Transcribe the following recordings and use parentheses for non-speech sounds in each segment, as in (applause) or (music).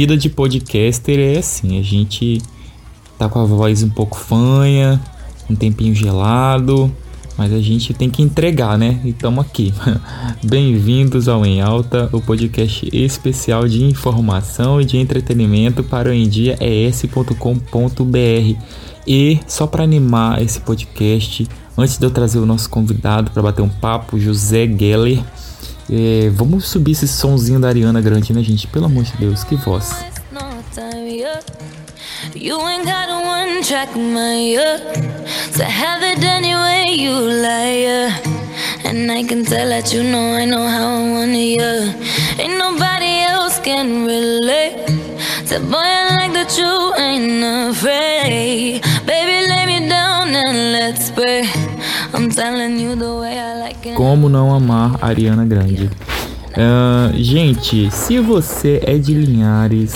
vida de podcaster é assim, a gente tá com a voz um pouco fanha, um tempinho gelado, mas a gente tem que entregar, né? E estamos aqui. (laughs) Bem-vindos ao Em Alta, o podcast especial de informação e de entretenimento para o endiaes.com.br. E só para animar esse podcast, antes de eu trazer o nosso convidado para bater um papo, José Geller, é, vamos subir esse sonzinho da Ariana Grande, né, gente? Pelo amor de Deus, que voz. You ain't got a one track mind, So have it any way you like, And I can tell that you know I know how I want you. Ain't nobody else can relate. So boy, I like that you ain't afraid. Baby, lay me down and let's pray. I'm telling you the way I like it. Como não amar Ariana Grande? Uh, gente, se você é de Linhares,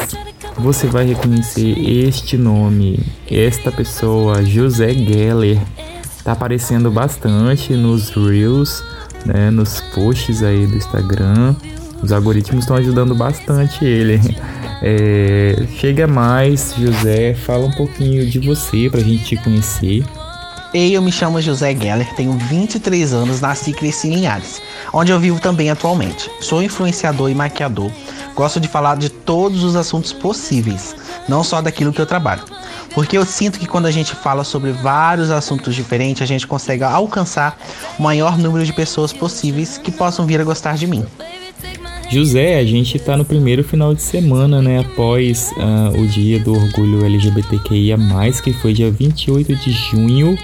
você vai reconhecer este nome, esta pessoa, José Geller. Tá aparecendo bastante nos Reels, né, nos posts aí do Instagram. Os algoritmos estão ajudando bastante ele. É, chega mais, José, fala um pouquinho de você pra gente te conhecer. Ei, eu me chamo José Geller, tenho 23 anos, nasci e cresci em Linhares, onde eu vivo também atualmente. Sou influenciador e maquiador, Gosto de falar de todos os assuntos possíveis, não só daquilo que eu trabalho. Porque eu sinto que quando a gente fala sobre vários assuntos diferentes, a gente consegue alcançar o maior número de pessoas possíveis que possam vir a gostar de mim. José, a gente está no primeiro final de semana, né? Após uh, o dia do orgulho LGBTQIA, que foi dia 28 de junho.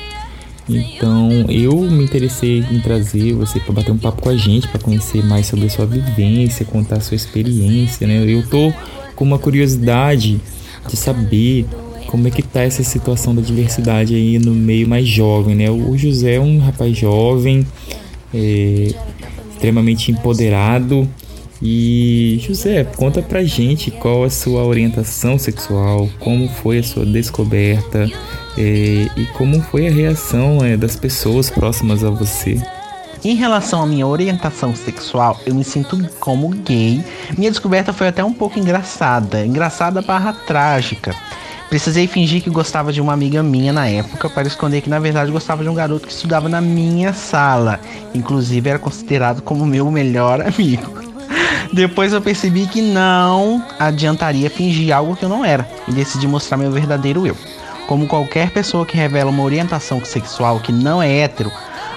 Então eu me interessei em trazer você para bater um papo com a gente, para conhecer mais sobre a sua vivência, contar a sua experiência, né? Eu tô com uma curiosidade de saber como é que tá essa situação da diversidade aí no meio mais jovem, né? O José é um rapaz jovem, é, extremamente empoderado. E José, conta pra gente qual a sua orientação sexual, como foi a sua descoberta, é, e como foi a reação é, das pessoas próximas a você? Em relação à minha orientação sexual, eu me sinto como gay. Minha descoberta foi até um pouco engraçada, engraçada barra trágica. Precisei fingir que gostava de uma amiga minha na época para esconder que na verdade gostava de um garoto que estudava na minha sala. Inclusive era considerado como meu melhor (laughs) amigo. Depois eu percebi que não adiantaria fingir algo que eu não era e decidi mostrar meu verdadeiro eu. Como qualquer pessoa que revela uma orientação sexual que não é hétero,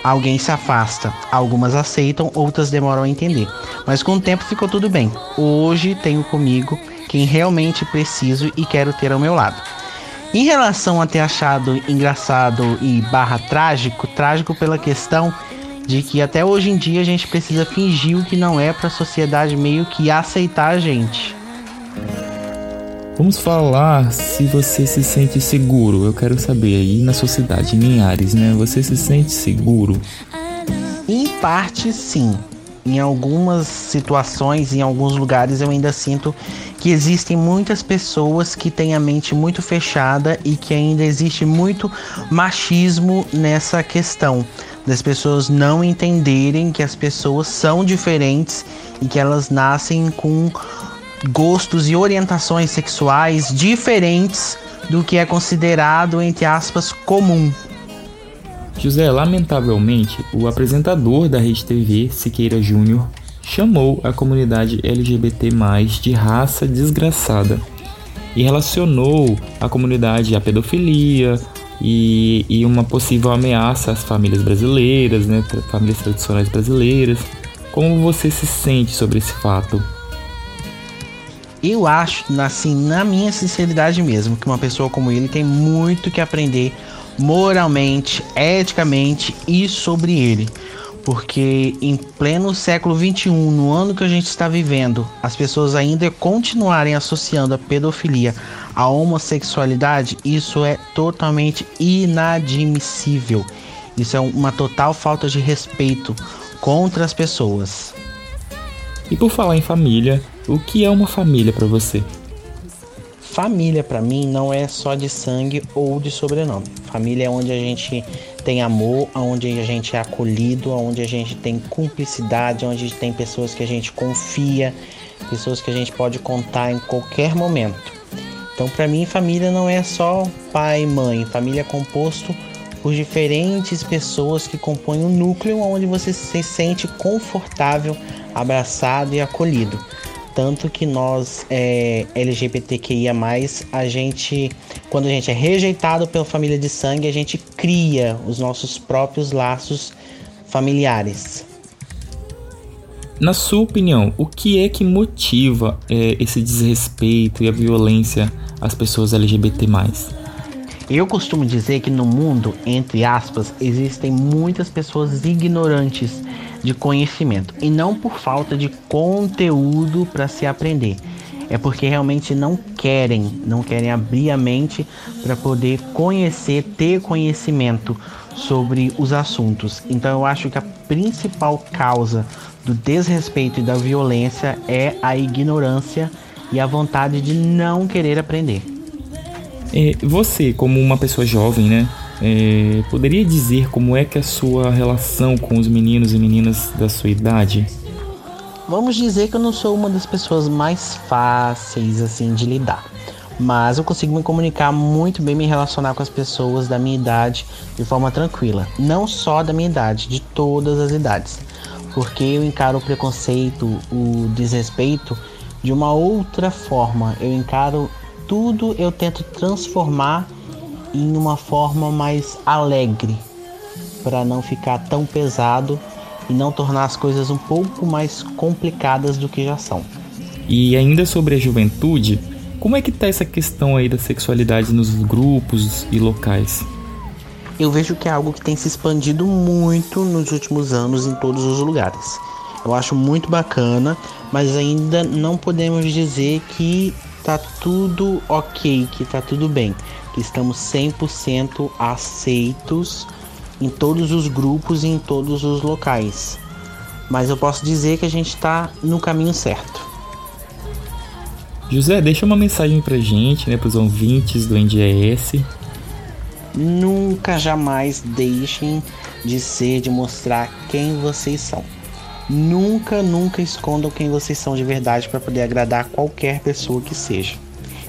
alguém se afasta. Algumas aceitam, outras demoram a entender. Mas com o tempo ficou tudo bem. Hoje tenho comigo quem realmente preciso e quero ter ao meu lado. Em relação a ter achado engraçado e barra trágico, trágico pela questão de que até hoje em dia a gente precisa fingir o que não é para a sociedade meio que aceitar a gente. Vamos falar se você se sente seguro. Eu quero saber aí na sua cidade, em Linhares, né? Você se sente seguro? Em parte, sim. Em algumas situações, em alguns lugares, eu ainda sinto que existem muitas pessoas que têm a mente muito fechada e que ainda existe muito machismo nessa questão das pessoas não entenderem que as pessoas são diferentes e que elas nascem com gostos e orientações sexuais diferentes do que é considerado, entre aspas, comum. José, lamentavelmente, o apresentador da Rede TV, Siqueira Júnior, chamou a comunidade LGBT de raça desgraçada e relacionou a comunidade à pedofilia e, e uma possível ameaça às famílias brasileiras, né, famílias tradicionais brasileiras. Como você se sente sobre esse fato? Eu acho, assim, na minha sinceridade mesmo, que uma pessoa como ele tem muito que aprender moralmente, eticamente e sobre ele. Porque em pleno século 21, no ano que a gente está vivendo, as pessoas ainda continuarem associando a pedofilia à homossexualidade, isso é totalmente inadmissível. Isso é uma total falta de respeito contra as pessoas. E por falar em família, o que é uma família para você? Família para mim não é só de sangue ou de sobrenome. Família é onde a gente tem amor, onde a gente é acolhido, onde a gente tem cumplicidade, onde tem pessoas que a gente confia, pessoas que a gente pode contar em qualquer momento. Então, para mim, família não é só pai e mãe. Família é composto por diferentes pessoas que compõem um núcleo onde você se sente confortável, abraçado e acolhido. Tanto que nós, é, LGBTQIA, a gente, quando a gente é rejeitado pela família de sangue, a gente cria os nossos próprios laços familiares. Na sua opinião, o que é que motiva é, esse desrespeito e a violência às pessoas LGBT? Eu costumo dizer que no mundo, entre aspas, existem muitas pessoas ignorantes de conhecimento e não por falta de conteúdo para se aprender. É porque realmente não querem, não querem abrir a mente para poder conhecer, ter conhecimento sobre os assuntos. Então eu acho que a principal causa do desrespeito e da violência é a ignorância e a vontade de não querer aprender. É, você, como uma pessoa jovem, né, é, poderia dizer como é que é a sua relação com os meninos e meninas da sua idade? Vamos dizer que eu não sou uma das pessoas mais fáceis assim de lidar, mas eu consigo me comunicar muito bem, me relacionar com as pessoas da minha idade de forma tranquila, não só da minha idade, de todas as idades, porque eu encaro o preconceito, o desrespeito de uma outra forma. Eu encaro tudo, eu tento transformar em uma forma mais alegre, para não ficar tão pesado e não tornar as coisas um pouco mais complicadas do que já são. E ainda sobre a juventude, como é que tá essa questão aí da sexualidade nos grupos e locais? Eu vejo que é algo que tem se expandido muito nos últimos anos em todos os lugares. Eu acho muito bacana, mas ainda não podemos dizer que tá tudo ok, que tá tudo bem que estamos 100% aceitos em todos os grupos e em todos os locais. Mas eu posso dizer que a gente está no caminho certo. José, deixa uma mensagem pra gente, né, pros ouvintes do NDS. Nunca jamais deixem de ser, de mostrar quem vocês são. Nunca, nunca escondam quem vocês são de verdade para poder agradar qualquer pessoa que seja.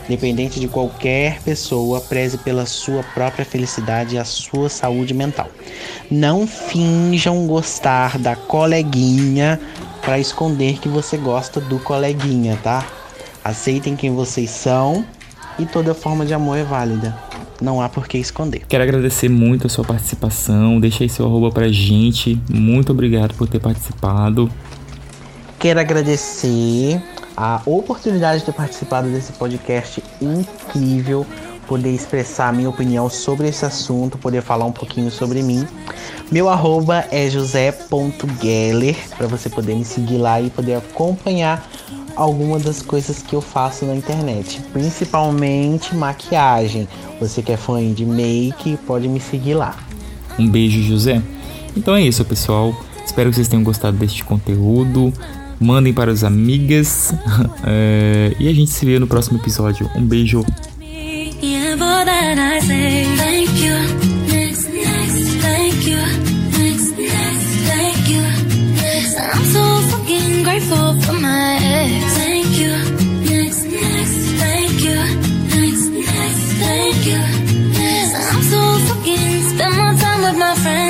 Independente de qualquer pessoa, preze pela sua própria felicidade e a sua saúde mental. Não finjam gostar da coleguinha para esconder que você gosta do coleguinha, tá? Aceitem quem vocês são e toda forma de amor é válida. Não há por que esconder. Quero agradecer muito a sua participação. Deixa aí seu arroba pra gente. Muito obrigado por ter participado. Quero agradecer a oportunidade de ter participado desse podcast incrível, poder expressar minha opinião sobre esse assunto, poder falar um pouquinho sobre mim. Meu arroba é josé.geller, para você poder me seguir lá e poder acompanhar algumas das coisas que eu faço na internet, principalmente maquiagem. Você que é fã de make, pode me seguir lá. Um beijo, José. Então é isso, pessoal. Espero que vocês tenham gostado deste conteúdo mandem para os amigas. é, e a gente se vê no próximo episódio. Um beijo. my